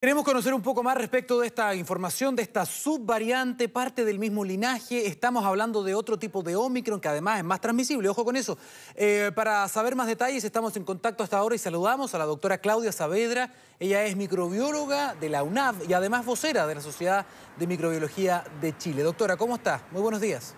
Queremos conocer un poco más respecto de esta información, de esta subvariante, parte del mismo linaje. Estamos hablando de otro tipo de Omicron que además es más transmisible. Ojo con eso. Eh, para saber más detalles, estamos en contacto hasta ahora y saludamos a la doctora Claudia Saavedra. Ella es microbióloga de la UNAV y además vocera de la Sociedad de Microbiología de Chile. Doctora, ¿cómo está? Muy buenos días.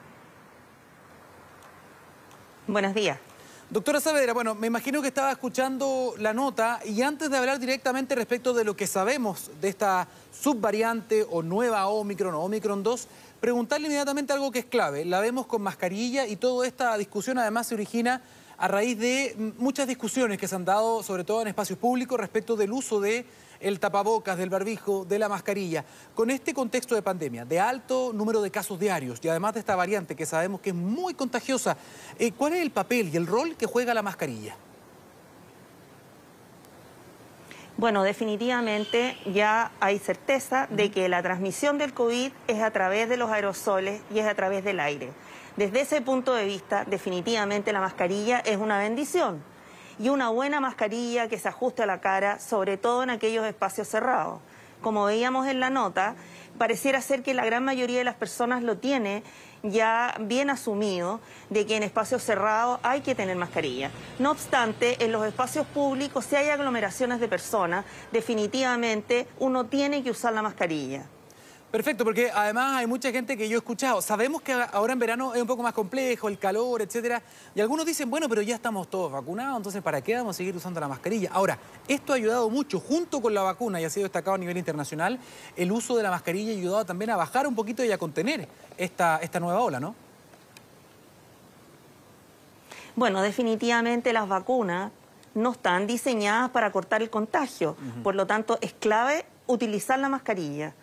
Buenos días. Doctora Saavedra, bueno, me imagino que estaba escuchando la nota y antes de hablar directamente respecto de lo que sabemos de esta subvariante o nueva Omicron o Omicron 2, preguntarle inmediatamente algo que es clave. La vemos con mascarilla y toda esta discusión además se origina a raíz de muchas discusiones que se han dado, sobre todo en espacios públicos, respecto del uso de el tapabocas, del barbijo, de la mascarilla. Con este contexto de pandemia, de alto número de casos diarios y además de esta variante que sabemos que es muy contagiosa, eh, ¿cuál es el papel y el rol que juega la mascarilla? Bueno, definitivamente ya hay certeza de que la transmisión del COVID es a través de los aerosoles y es a través del aire. Desde ese punto de vista, definitivamente la mascarilla es una bendición y una buena mascarilla que se ajuste a la cara, sobre todo en aquellos espacios cerrados. Como veíamos en la nota, pareciera ser que la gran mayoría de las personas lo tiene ya bien asumido de que en espacios cerrados hay que tener mascarilla. No obstante, en los espacios públicos, si hay aglomeraciones de personas, definitivamente uno tiene que usar la mascarilla. Perfecto, porque además hay mucha gente que yo he escuchado. Sabemos que ahora en verano es un poco más complejo, el calor, etcétera. Y algunos dicen, bueno, pero ya estamos todos vacunados, entonces ¿para qué vamos a seguir usando la mascarilla? Ahora, esto ha ayudado mucho, junto con la vacuna, y ha sido destacado a nivel internacional, el uso de la mascarilla ha ayudado también a bajar un poquito y a contener esta, esta nueva ola, ¿no? Bueno, definitivamente las vacunas no están diseñadas para cortar el contagio. Por lo tanto, es clave utilizar la mascarilla.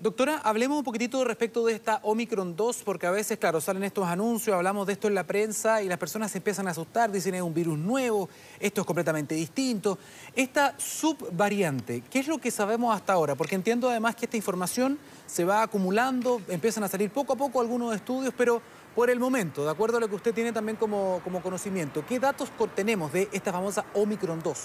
Doctora, hablemos un poquitito respecto de esta Omicron 2, porque a veces, claro, salen estos anuncios, hablamos de esto en la prensa y las personas se empiezan a asustar, dicen es un virus nuevo, esto es completamente distinto. Esta subvariante, ¿qué es lo que sabemos hasta ahora? Porque entiendo además que esta información se va acumulando, empiezan a salir poco a poco algunos estudios, pero por el momento, de acuerdo a lo que usted tiene también como, como conocimiento, ¿qué datos tenemos de esta famosa Omicron 2?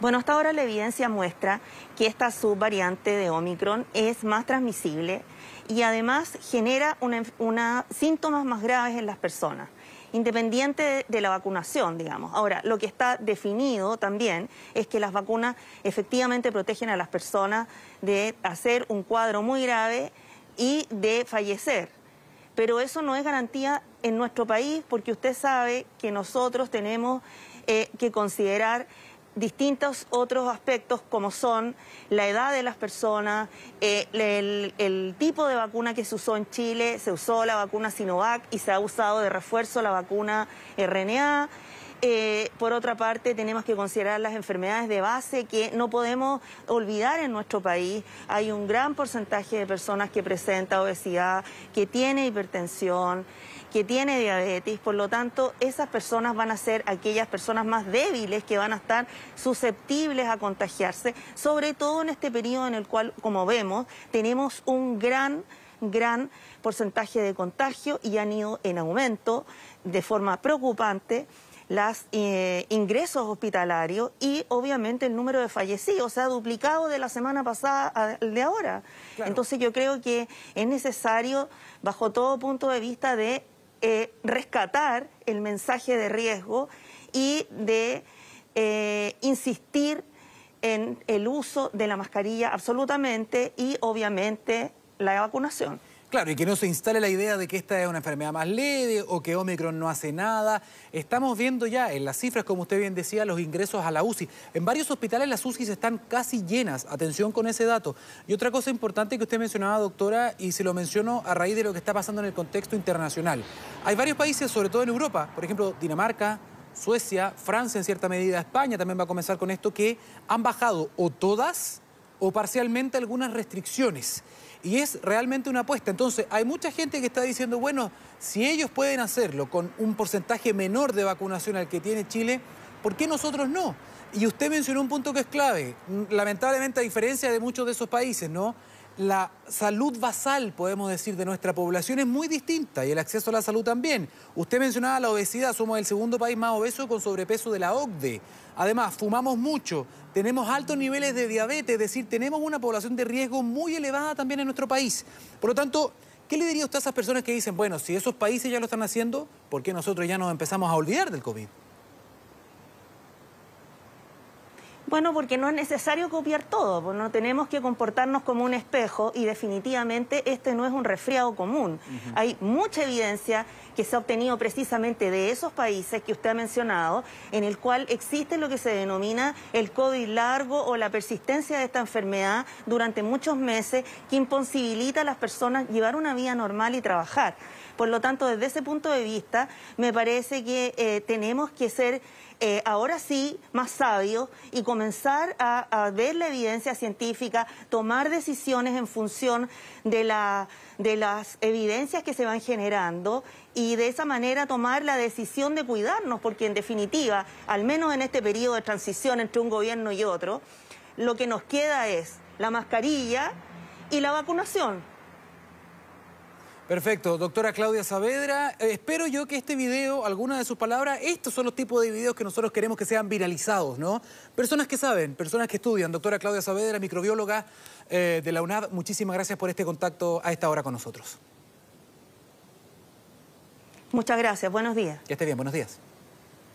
Bueno, hasta ahora la evidencia muestra que esta subvariante de Omicron es más transmisible y además genera una, síntomas más graves en las personas independiente de, la vacunación, digamos. Ahora, lo que está definido también es que las vacunas efectivamente protegen a las personas de hacer un cuadro muy grave y de fallecer. Pero eso no es garantía en nuestro país porque usted sabe que nosotros tenemos eh, que considerar distintos otros aspectos como son la edad de las personas, eh, el, tipo de vacuna que se usó en Chile, se usó la vacuna Sinovac y se ha usado de refuerzo la vacuna RNA. Eh, por otra parte, tenemos que considerar las enfermedades de base que no podemos olvidar en nuestro país. Hay un gran porcentaje de personas que presenta obesidad, que tiene hipertensión, que tiene diabetes, por lo tanto, esas personas van a ser aquellas personas más débiles que van a estar susceptibles a contagiarse, sobre todo en este periodo en el cual, como vemos, tenemos un gran gran porcentaje de contagio y han ido en aumento de forma preocupante los eh, ingresos hospitalarios y obviamente el número de fallecidos. Se ha duplicado de la semana pasada al de ahora. Entonces yo creo que es necesario, bajo todo punto de vista, de eh, rescatar el mensaje de riesgo y de eh, insistir en el uso de la mascarilla absolutamente y obviamente la vacunación. Claro, y que no se instale la idea de que esta es una enfermedad más leve o que Omicron no hace nada. Estamos viendo ya en las cifras, como usted bien decía, los ingresos a la UCI. En varios hospitales las UCIs están casi llenas. Atención con ese dato. Y otra cosa importante que usted mencionaba, doctora, y se lo menciono a raíz de lo que está pasando en el contexto internacional. Hay varios países, sobre todo en Europa, por ejemplo, Dinamarca, Suecia, Francia en cierta medida, España también va a comenzar con esto, que han bajado o todas o parcialmente algunas restricciones y es realmente una apuesta. Entonces, hay mucha gente que está diciendo, bueno, si ellos pueden hacerlo con un porcentaje menor de vacunación al que tiene Chile, ¿por qué nosotros no? Y usted mencionó un punto que es clave. Lamentablemente, a diferencia de muchos de esos países, ¿no? La salud basal, podemos decir, de nuestra población es muy distinta y el acceso a la salud también. Usted mencionaba la obesidad, somos el segundo país más obeso con sobrepeso de la OCDE. Además, fumamos mucho, tenemos altos niveles de diabetes, es decir, tenemos una población de riesgo muy elevada también en nuestro país. Por lo tanto, ¿qué le diría usted a esas personas que dicen, bueno, si esos países ya lo están haciendo, ¿por qué nosotros ya nos empezamos a olvidar del COVID? Bueno, porque no es necesario copiar todo, pues no tenemos que comportarnos como un espejo y definitivamente este no es un resfriado común. Hay mucha evidencia que se ha obtenido precisamente de esos países que usted ha mencionado, en el cual existe lo que se denomina el COVID largo o la persistencia de esta enfermedad durante muchos meses que imposibilita a las personas llevar una vida normal y trabajar. Por lo tanto, desde ese punto de vista, me parece que eh, tenemos que ser eh, ahora sí más sabios y comenzar a, ver la evidencia científica, tomar decisiones en función de, la, de las evidencias que se van generando y de esa manera tomar la decisión de cuidarnos, porque en definitiva, al menos en este periodo de transición entre un gobierno y otro, lo que nos queda es la mascarilla y la vacunación. Perfecto, doctora Claudia Saavedra. Eh, espero yo que este video, alguna de sus palabras, estos son los tipos de videos que nosotros queremos que sean viralizados, ¿no? Personas que saben, personas que estudian. Doctora Claudia Saavedra, microbióloga eh, de la UNAD, muchísimas gracias por este contacto a esta hora con nosotros. Muchas gracias, buenos días. Que esté bien, buenos días.